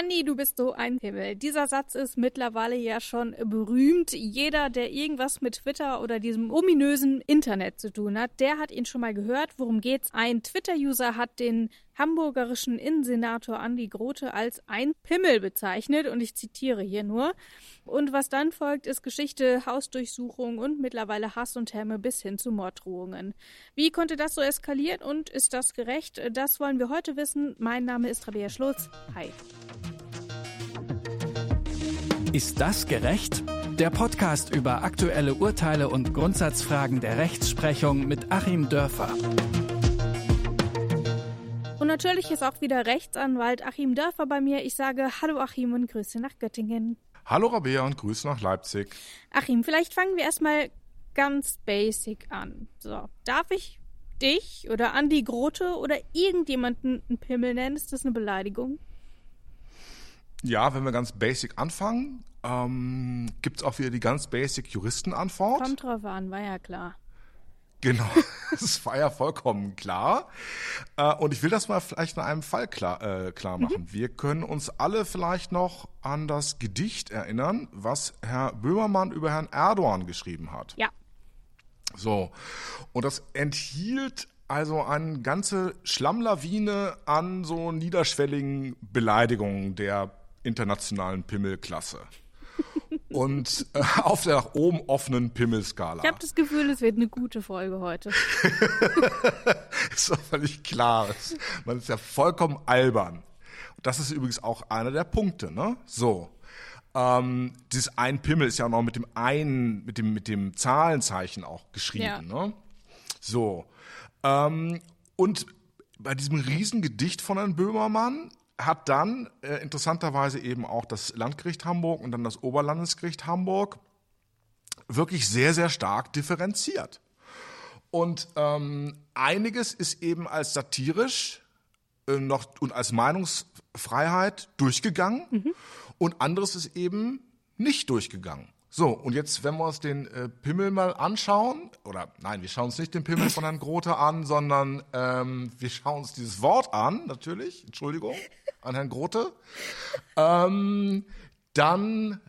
Andi, du bist so ein Himmel. Dieser Satz ist mittlerweile ja schon berühmt. Jeder, der irgendwas mit Twitter oder diesem ominösen Internet zu tun hat, der hat ihn schon mal gehört. Worum geht's? Ein Twitter-User hat den hamburgerischen Innensenator Andi Grote als ein Pimmel bezeichnet und ich zitiere hier nur. Und was dann folgt, ist Geschichte, Hausdurchsuchung und mittlerweile Hass und Hämme bis hin zu Morddrohungen. Wie konnte das so eskalieren und ist das gerecht? Das wollen wir heute wissen. Mein Name ist Rabea Schlotz. Hi. Ist das gerecht? Der Podcast über aktuelle Urteile und Grundsatzfragen der Rechtsprechung mit Achim Dörfer. Natürlich ist auch wieder Rechtsanwalt Achim Dörfer bei mir. Ich sage Hallo Achim und Grüße nach Göttingen. Hallo Rabea und Grüße nach Leipzig. Achim, vielleicht fangen wir erstmal ganz basic an. So, darf ich dich oder Andi Grote oder irgendjemanden einen Pimmel nennen? Ist das eine Beleidigung? Ja, wenn wir ganz basic anfangen, ähm, gibt es auch wieder die ganz basic Juristenantwort. Kommt drauf an, war ja klar. Genau, das war ja vollkommen klar. Äh, und ich will das mal vielleicht in einem Fall klar, äh, klar mhm. machen. Mhm. Wir können uns alle vielleicht noch an das Gedicht erinnern, was Herr Böhmermann über Herrn Erdogan geschrieben hat. Ja. So, und das enthielt also eine ganze Schlammlawine an so niederschwelligen Beleidigungen der internationalen Pimmelklasse. Und äh, auf der nach oben offenen Pimmelskala. Ich habe das Gefühl, es wird eine gute Folge heute. ist doch völlig klar. Man ist ja vollkommen albern. Das ist übrigens auch einer der Punkte, ne? So. Ähm, dieses ein Pimmel ist ja auch noch mit dem einen, mit dem, mit dem Zahlenzeichen auch geschrieben, ja. ne? So. Ähm, und bei diesem Riesengedicht von Herrn Böhmermann hat dann äh, interessanterweise eben auch das Landgericht Hamburg und dann das Oberlandesgericht Hamburg wirklich sehr, sehr stark differenziert. Und ähm, einiges ist eben als satirisch äh, noch und als Meinungsfreiheit durchgegangen mhm. und anderes ist eben nicht durchgegangen. So, und jetzt, wenn wir uns den äh, Pimmel mal anschauen, oder nein, wir schauen uns nicht den Pimmel von Herrn Grote an, sondern ähm, wir schauen uns dieses Wort an, natürlich, Entschuldigung, an Herrn Grote, ähm, dann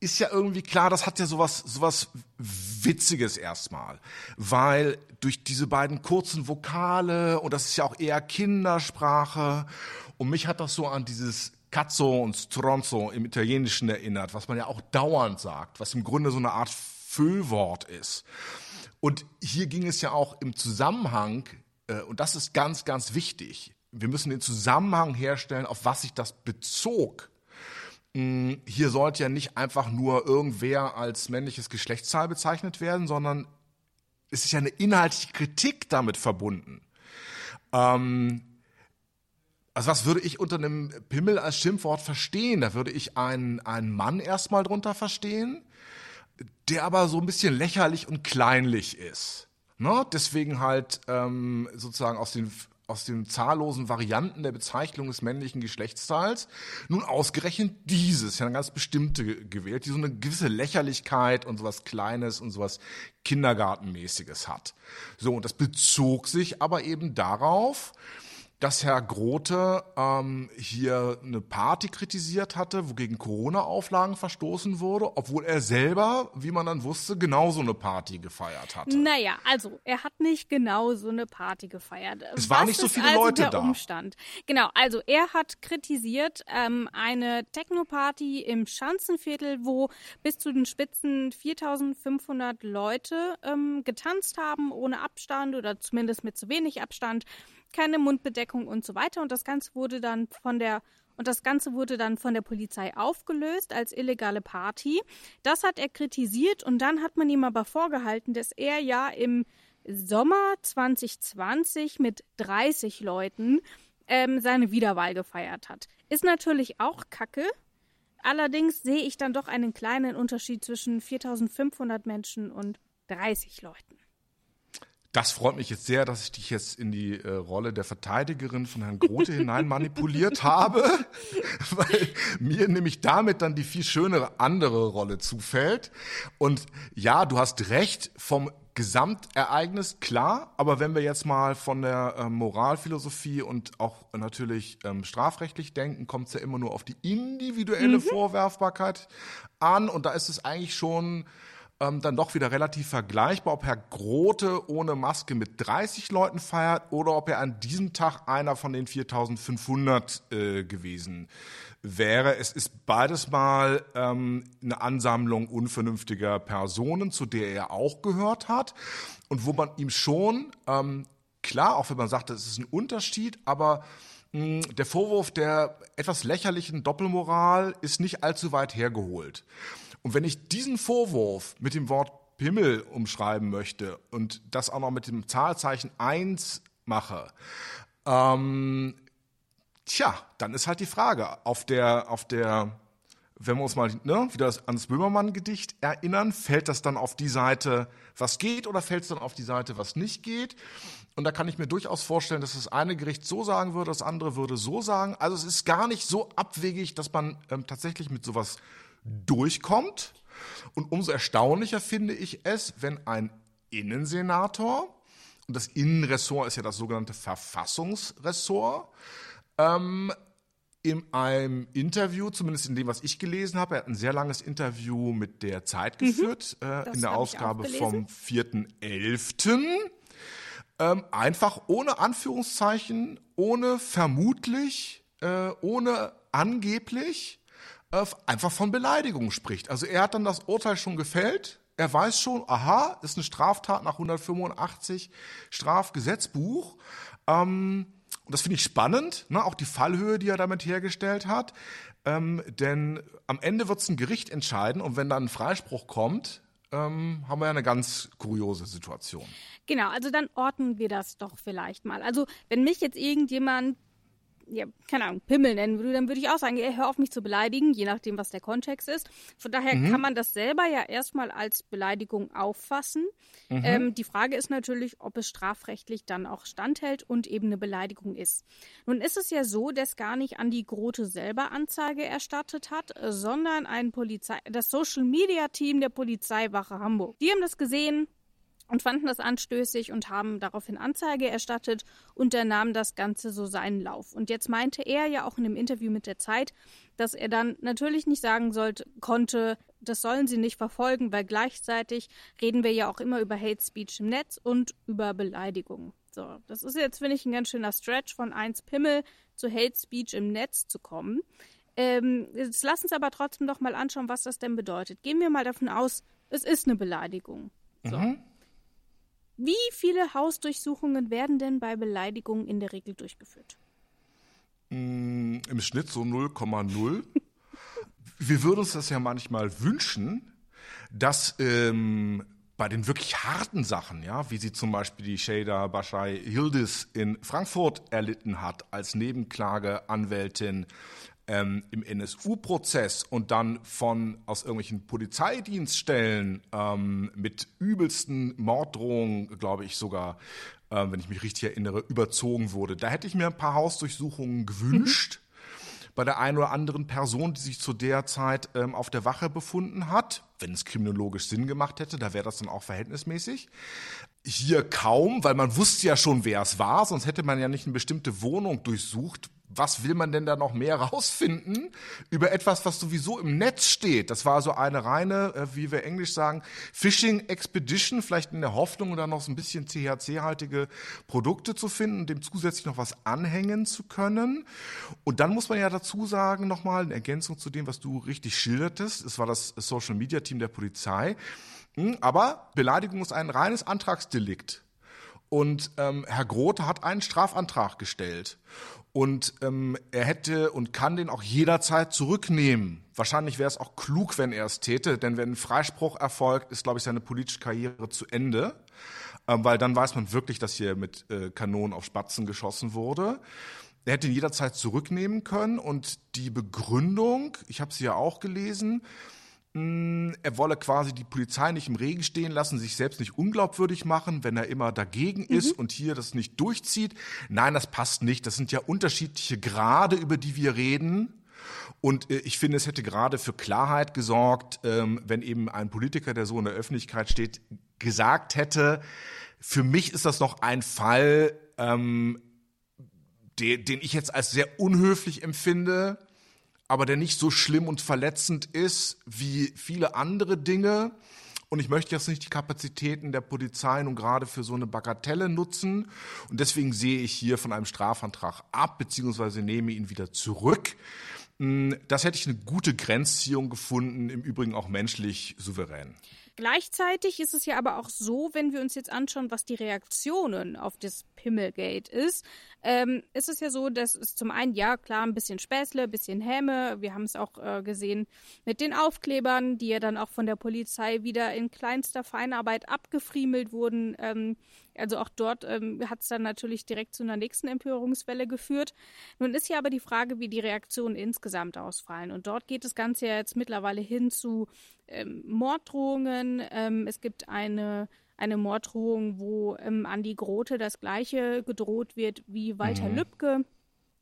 ist ja irgendwie klar, das hat ja sowas, sowas Witziges erstmal, weil durch diese beiden kurzen Vokale und das ist ja auch eher Kindersprache und mich hat das so an dieses Cazzo und Stronzo im Italienischen erinnert, was man ja auch dauernd sagt, was im Grunde so eine Art Füllwort ist. Und hier ging es ja auch im Zusammenhang, äh, und das ist ganz, ganz wichtig, wir müssen den Zusammenhang herstellen, auf was sich das bezog. Mm, hier sollte ja nicht einfach nur irgendwer als männliches Geschlechtszahl bezeichnet werden, sondern es ist ja eine inhaltliche Kritik damit verbunden. Ähm, also was würde ich unter einem Pimmel als Schimpfwort verstehen? Da würde ich einen, einen Mann erstmal drunter verstehen, der aber so ein bisschen lächerlich und kleinlich ist. Ne? Deswegen halt ähm, sozusagen aus den aus den zahllosen Varianten der Bezeichnung des männlichen Geschlechtsteils nun ausgerechnet dieses, ja eine ganz bestimmte gewählt, die so eine gewisse Lächerlichkeit und sowas Kleines und sowas Kindergartenmäßiges hat. So, und das bezog sich aber eben darauf, dass Herr Grote ähm, hier eine Party kritisiert hatte, wo gegen Corona-Auflagen verstoßen wurde, obwohl er selber, wie man dann wusste, genauso eine Party gefeiert hatte. Naja, also er hat nicht genau so eine Party gefeiert. Es waren nicht so viele also Leute der da. Umstand? Genau, also er hat kritisiert ähm, eine Techno-Party im Schanzenviertel, wo bis zu den Spitzen 4.500 Leute ähm, getanzt haben, ohne Abstand oder zumindest mit zu wenig Abstand keine Mundbedeckung und so weiter. Und das Ganze wurde dann von der und das Ganze wurde dann von der Polizei aufgelöst als illegale Party. Das hat er kritisiert und dann hat man ihm aber vorgehalten, dass er ja im Sommer 2020 mit 30 Leuten ähm, seine Wiederwahl gefeiert hat. Ist natürlich auch Kacke. Allerdings sehe ich dann doch einen kleinen Unterschied zwischen 4500 Menschen und 30 Leuten. Das freut mich jetzt sehr, dass ich dich jetzt in die äh, Rolle der Verteidigerin von Herrn Grote hinein manipuliert habe, weil mir nämlich damit dann die viel schönere andere Rolle zufällt. Und ja, du hast recht, vom Gesamtereignis, klar, aber wenn wir jetzt mal von der äh, Moralphilosophie und auch natürlich ähm, strafrechtlich denken, kommt es ja immer nur auf die individuelle mhm. Vorwerfbarkeit an und da ist es eigentlich schon ähm, dann doch wieder relativ vergleichbar, ob Herr Grote ohne Maske mit 30 Leuten feiert oder ob er an diesem Tag einer von den 4500 äh, gewesen wäre. Es ist beides mal ähm, eine Ansammlung unvernünftiger Personen, zu der er auch gehört hat und wo man ihm schon, ähm, klar, auch wenn man sagt, es ist ein Unterschied, aber hm, der Vorwurf der etwas lächerlichen Doppelmoral ist nicht allzu weit hergeholt. Und wenn ich diesen Vorwurf mit dem Wort Pimmel umschreiben möchte und das auch noch mit dem Zahlzeichen 1 mache, ähm, tja, dann ist halt die Frage, auf der, auf der, wenn wir uns mal ne, wieder an das Böhmermann-Gedicht erinnern, fällt das dann auf die Seite, was geht, oder fällt es dann auf die Seite, was nicht geht? Und da kann ich mir durchaus vorstellen, dass das eine Gericht so sagen würde, das andere würde so sagen. Also es ist gar nicht so abwegig, dass man ähm, tatsächlich mit sowas durchkommt. Und umso erstaunlicher finde ich es, wenn ein Innensenator, und das Innenressort ist ja das sogenannte Verfassungsressort, ähm, in einem Interview, zumindest in dem, was ich gelesen habe, er hat ein sehr langes Interview mit der Zeit mhm. geführt, äh, in der Ausgabe vom 4.11. Ähm, einfach ohne Anführungszeichen, ohne vermutlich, äh, ohne angeblich, einfach von Beleidigung spricht. Also er hat dann das Urteil schon gefällt. Er weiß schon, aha, ist eine Straftat nach 185 Strafgesetzbuch. Ähm, und das finde ich spannend, ne? auch die Fallhöhe, die er damit hergestellt hat. Ähm, denn am Ende wird es ein Gericht entscheiden und wenn dann ein Freispruch kommt, ähm, haben wir ja eine ganz kuriose Situation. Genau, also dann ordnen wir das doch vielleicht mal. Also wenn mich jetzt irgendjemand ja, keine Ahnung, Pimmel nennen würde, dann würde ich auch sagen, ey, hör auf mich zu beleidigen, je nachdem, was der Kontext ist. Von daher mhm. kann man das selber ja erstmal als Beleidigung auffassen. Mhm. Ähm, die Frage ist natürlich, ob es strafrechtlich dann auch standhält und eben eine Beleidigung ist. Nun ist es ja so, dass gar nicht Andi Grote selber Anzeige erstattet hat, sondern ein Polizei, das Social Media Team der Polizeiwache Hamburg. Die haben das gesehen, und fanden das anstößig und haben daraufhin Anzeige erstattet und dann nahm das Ganze so seinen Lauf. Und jetzt meinte er ja auch in dem Interview mit der Zeit, dass er dann natürlich nicht sagen sollte, konnte, das sollen sie nicht verfolgen, weil gleichzeitig reden wir ja auch immer über Hate Speech im Netz und über Beleidigung. So, das ist jetzt, finde ich, ein ganz schöner Stretch von 1 Pimmel zu Hate Speech im Netz zu kommen. Ähm, jetzt lass uns aber trotzdem doch mal anschauen, was das denn bedeutet. Gehen wir mal davon aus, es ist eine Beleidigung. So. Mhm. Wie viele Hausdurchsuchungen werden denn bei Beleidigungen in der Regel durchgeführt? Mm, Im Schnitt so 0,0. Wir würden uns das ja manchmal wünschen, dass ähm, bei den wirklich harten Sachen, ja, wie sie zum Beispiel die Shader Bashai Hildes in Frankfurt erlitten hat als Nebenklageanwältin, ähm, im NSU-Prozess und dann von aus irgendwelchen Polizeidienststellen ähm, mit übelsten Morddrohungen, glaube ich sogar, äh, wenn ich mich richtig erinnere, überzogen wurde. Da hätte ich mir ein paar Hausdurchsuchungen gewünscht. Mhm bei der einen oder anderen Person, die sich zu der Zeit ähm, auf der Wache befunden hat, wenn es kriminologisch Sinn gemacht hätte, da wäre das dann auch verhältnismäßig. Hier kaum, weil man wusste ja schon, wer es war, sonst hätte man ja nicht eine bestimmte Wohnung durchsucht, was will man denn da noch mehr rausfinden über etwas, was sowieso im Netz steht? Das war so eine reine, äh, wie wir Englisch sagen, Fishing Expedition, vielleicht in der Hoffnung, da noch so ein bisschen THC-haltige Produkte zu finden und dem zusätzlich noch was anhängen zu können. Und dann muss man ja dazu sagen, nochmal in Ergänzung zu dem, was du richtig schildertest, es war das Social Media Team der Polizei, hm, aber Beleidigung ist ein reines Antragsdelikt. Und ähm, Herr Grote hat einen Strafantrag gestellt. Und ähm, er hätte und kann den auch jederzeit zurücknehmen. Wahrscheinlich wäre es auch klug, wenn er es täte, denn wenn ein Freispruch erfolgt, ist, glaube ich, seine politische Karriere zu Ende. Ähm, weil dann weiß man wirklich, dass hier mit äh, Kanonen auf Spatzen geschossen wurde. Er hätte ihn jederzeit zurücknehmen können und die Begründung, ich habe sie ja auch gelesen, hm, er wolle quasi die Polizei nicht im Regen stehen lassen, sich selbst nicht unglaubwürdig machen, wenn er immer dagegen mhm. ist und hier das nicht durchzieht. Nein, das passt nicht. Das sind ja unterschiedliche Grade, über die wir reden. Und äh, ich finde, es hätte gerade für Klarheit gesorgt, ähm, wenn eben ein Politiker, der so in der Öffentlichkeit steht, gesagt hätte, für mich ist das noch ein Fall, ähm, den, den ich jetzt als sehr unhöflich empfinde, aber der nicht so schlimm und verletzend ist wie viele andere Dinge. Und ich möchte jetzt nicht die Kapazitäten der Polizei nun gerade für so eine Bagatelle nutzen. Und deswegen sehe ich hier von einem Strafantrag ab, beziehungsweise nehme ihn wieder zurück. Hm, das hätte ich eine gute Grenzziehung gefunden, im Übrigen auch menschlich souverän. Gleichzeitig ist es ja aber auch so, wenn wir uns jetzt anschauen, was die Reaktionen auf das Pimmelgate ist, ähm, ist es ja so, dass es zum einen, ja klar, ein bisschen Späßle, ein bisschen Häme, wir haben es auch äh, gesehen mit den Aufklebern, die ja dann auch von der Polizei wieder in kleinster Feinarbeit abgefriemelt wurden. Ähm, also auch dort ähm, hat es dann natürlich direkt zu einer nächsten Empörungswelle geführt. Nun ist ja aber die Frage, wie die Reaktionen insgesamt ausfallen. Und dort geht das Ganze ja jetzt mittlerweile hin zu ähm, Morddrohungen. Ähm, es gibt eine eine Morddrohung, wo ähm, Andi Grote das gleiche gedroht wird wie Walter mhm. Lübcke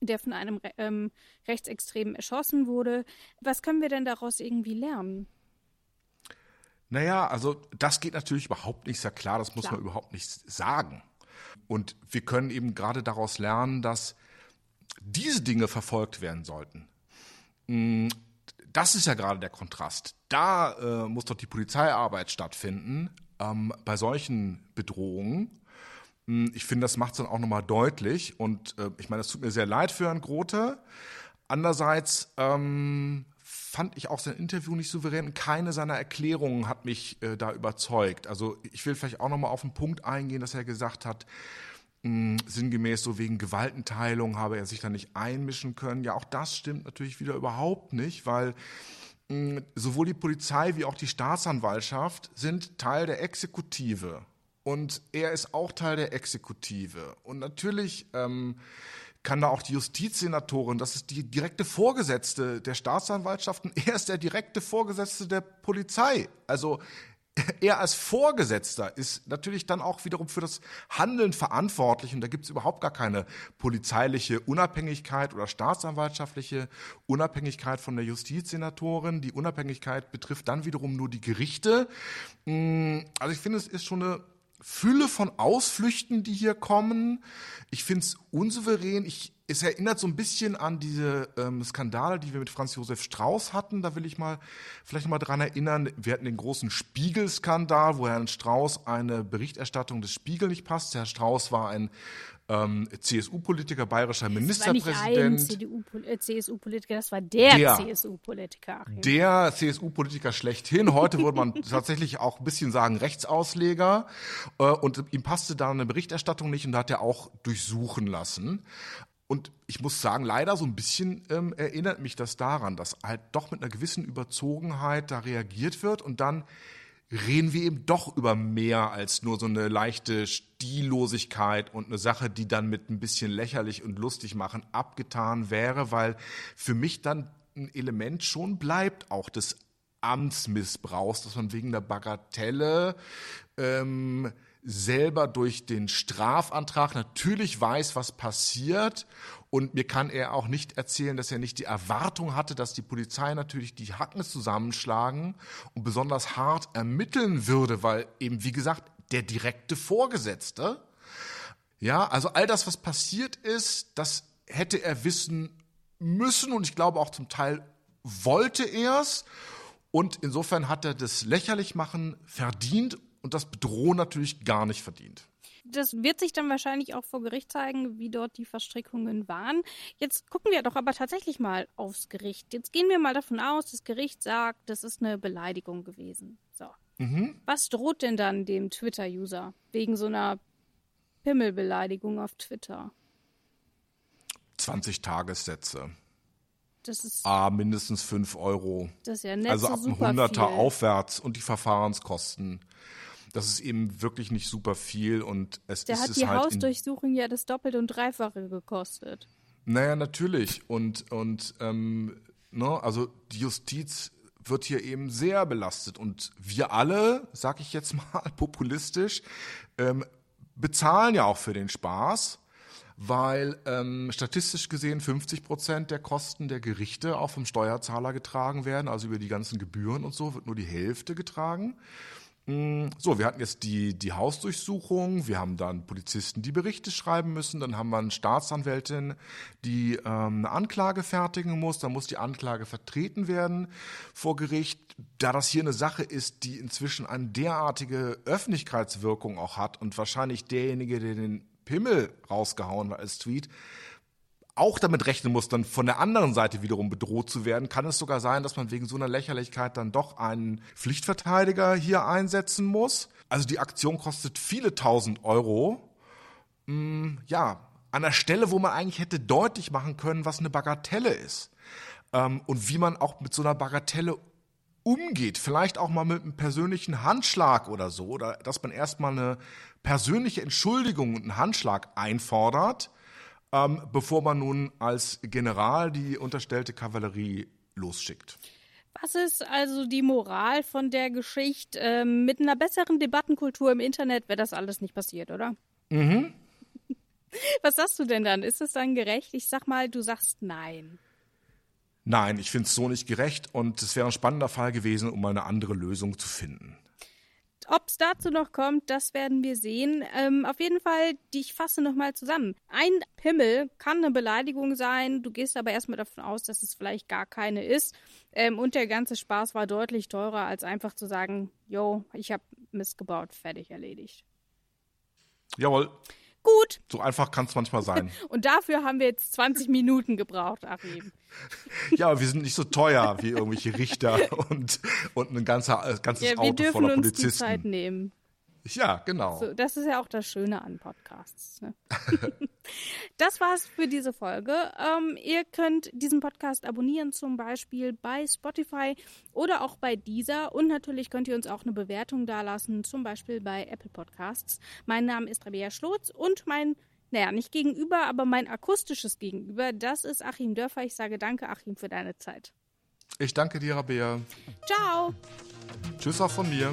der von einem ähm, Rechtsextremen erschossen wurde. Was können wir denn daraus irgendwie lernen? Naja, also das geht natürlich überhaupt nicht, sehr klar, das muss klar. man überhaupt nicht sagen. Und wir können eben gerade daraus lernen, dass diese Dinge verfolgt werden sollten. Das ist ja gerade der Kontrast. Da äh, muss doch die Polizeiarbeit stattfinden, ähm, bei solchen Bedrohungen. Mm, ich finde, das macht es dann auch nochmal deutlich. Und äh, ich meine, es tut mir sehr leid für Herrn Grote. Andererseits ähm, fand ich auch sein Interview nicht souverän. Keine seiner Erklärungen hat mich äh, da überzeugt. Also ich will vielleicht auch nochmal auf den Punkt eingehen, dass er gesagt hat, hm, sinngemäß so wegen Gewaltenteilung habe er sich da nicht einmischen können. Ja, auch das stimmt natürlich wieder überhaupt nicht, weil hm, sowohl die Polizei wie auch die Staatsanwaltschaft sind Teil der Exekutive. Und er ist auch Teil der Exekutive. Und natürlich ähm, kann da auch die Justizsenatorin, das ist die direkte Vorgesetzte der Staatsanwaltschaften, er ist der direkte Vorgesetzte der Polizei. Also er als Vorgesetzter ist natürlich dann auch wiederum für das Handeln verantwortlich und da gibt es überhaupt gar keine polizeiliche Unabhängigkeit oder staatsanwaltschaftliche Unabhängigkeit von der Justizsenatorin. Die Unabhängigkeit betrifft dann wiederum nur die Gerichte. Mm, also ich finde, es ist schon eine Fülle von Ausflüchten, die hier kommen. Ich finde es unsouverän. Ich, es erinnert so ein bisschen an diese ähm, Skandale, die wir mit Franz Josef Strauß hatten. Da will ich mal vielleicht mal dran erinnern. Wir hatten den großen Spiegel-Skandal, wo Herrn Strauß eine Berichterstattung des Spiegel nicht passt. Herr Strauß war ein ähm, CSU-Politiker, bayerischer Ministerpräsident. Das war nicht ein CSU-Politiker, das war der, der CSU-Politiker. Der CSU-Politiker schlechthin. Heute würde man tatsächlich auch ein bisschen sagen Rechtsausleger. Äh, und ihm passte da eine Berichterstattung nicht und da hat er auch durchsuchen lassen. Und ich muss sagen, leider so ein bisschen ähm, erinnert mich das daran, dass halt doch mit einer gewissen Überzogenheit da reagiert wird und dann reden wir eben doch über mehr als nur so eine leichte Stillosigkeit und eine Sache, die dann mit ein bisschen lächerlich und lustig machen abgetan wäre, weil für mich dann ein Element schon bleibt, auch des Amtsmissbrauchs, dass man wegen der Bagatelle ähm, selber durch den Strafantrag natürlich weiß, was passiert. Und mir kann er auch nicht erzählen, dass er nicht die Erwartung hatte, dass die Polizei natürlich die Hacken zusammenschlagen und besonders hart ermitteln würde, weil eben, wie gesagt, der direkte Vorgesetzte. Ja, also all das, was passiert ist, das hätte er wissen müssen und ich glaube auch zum Teil wollte er es. Und insofern hat er das lächerlich machen verdient und das Bedrohen natürlich gar nicht verdient. Das wird sich dann wahrscheinlich auch vor Gericht zeigen, wie dort die Verstrickungen waren. Jetzt gucken wir doch aber tatsächlich mal aufs Gericht. Jetzt gehen wir mal davon aus, das Gericht sagt, das ist eine Beleidigung gewesen. So. Mhm. Was droht denn dann dem Twitter-User wegen so einer Pimmelbeleidigung auf Twitter? 20 Tagessätze. Das ist ah, mindestens 5 Euro. Das ist ja nett Also so ab einem 100er aufwärts und die Verfahrenskosten. Das ist eben wirklich nicht super viel und es Der ist hat es die halt Hausdurchsuchung ja das Doppelte und Dreifache gekostet. Naja, natürlich. Und, und ähm, ne, also die Justiz wird hier eben sehr belastet. Und wir alle, sag ich jetzt mal populistisch, ähm, bezahlen ja auch für den Spaß weil ähm, statistisch gesehen 50 Prozent der Kosten der Gerichte auch vom Steuerzahler getragen werden, also über die ganzen Gebühren und so wird nur die Hälfte getragen. Mm, so, wir hatten jetzt die, die Hausdurchsuchung, wir haben dann Polizisten, die Berichte schreiben müssen, dann haben wir eine Staatsanwältin, die ähm, eine Anklage fertigen muss, dann muss die Anklage vertreten werden vor Gericht. Da das hier eine Sache ist, die inzwischen eine derartige Öffentlichkeitswirkung auch hat und wahrscheinlich derjenige, der den Pimmel rausgehauen hat als Tweet, auch damit rechnen muss, dann von der anderen Seite wiederum bedroht zu werden, kann es sogar sein, dass man wegen so einer Lächerlichkeit dann doch einen Pflichtverteidiger hier einsetzen muss. Also die Aktion kostet viele tausend Euro. Hm, ja, an der Stelle, wo man eigentlich hätte deutlich machen können, was eine Bagatelle ist. Ähm, und wie man auch mit so einer Bagatelle umgeht. Vielleicht auch mal mit einem persönlichen Handschlag oder so. Oder dass man erstmal eine persönliche Entschuldigung und einen Handschlag einfordert ähm, bevor man nun als General die unterstellte Kavallerie losschickt. Was ist also die Moral von der Geschichte? Ähm, mit einer besseren Debattenkultur im Internet wäre das alles nicht passiert, oder? Mhm. Was sagst du denn dann? Ist es dann gerecht? Ich sag mal, du sagst nein. Nein, ich finde es so nicht gerecht und es wäre ein spannender Fall gewesen, um eine andere Lösung zu finden. Ob es dazu noch kommt, das werden wir sehen. Ähm, auf jeden Fall, ich fasse nochmal zusammen. Ein Pimmel kann eine Beleidigung sein. Du gehst aber erstmal davon aus, dass es vielleicht gar keine ist. Ähm, und der ganze Spaß war deutlich teurer, als einfach zu sagen, yo, ich habe Mist gebaut, fertig erledigt. Jawohl. Gut. So einfach kann es manchmal sein. Und dafür haben wir jetzt 20 Minuten gebraucht, Achim. Ja, aber wir sind nicht so teuer wie irgendwelche Richter und, und ein ganzer, äh, ganzes ja, Auto voller Polizisten. Wir dürfen uns die Zeit nehmen. Ja, genau. So, das ist ja auch das Schöne an Podcasts. Ne? das war's für diese Folge. Ähm, ihr könnt diesen Podcast abonnieren, zum Beispiel bei Spotify oder auch bei dieser. Und natürlich könnt ihr uns auch eine Bewertung dalassen, zum Beispiel bei Apple Podcasts. Mein Name ist Rabea Schlotz und mein, naja, nicht gegenüber, aber mein akustisches Gegenüber, das ist Achim Dörfer. Ich sage danke, Achim, für deine Zeit. Ich danke dir, Rabea. Ciao. Tschüss auch von mir.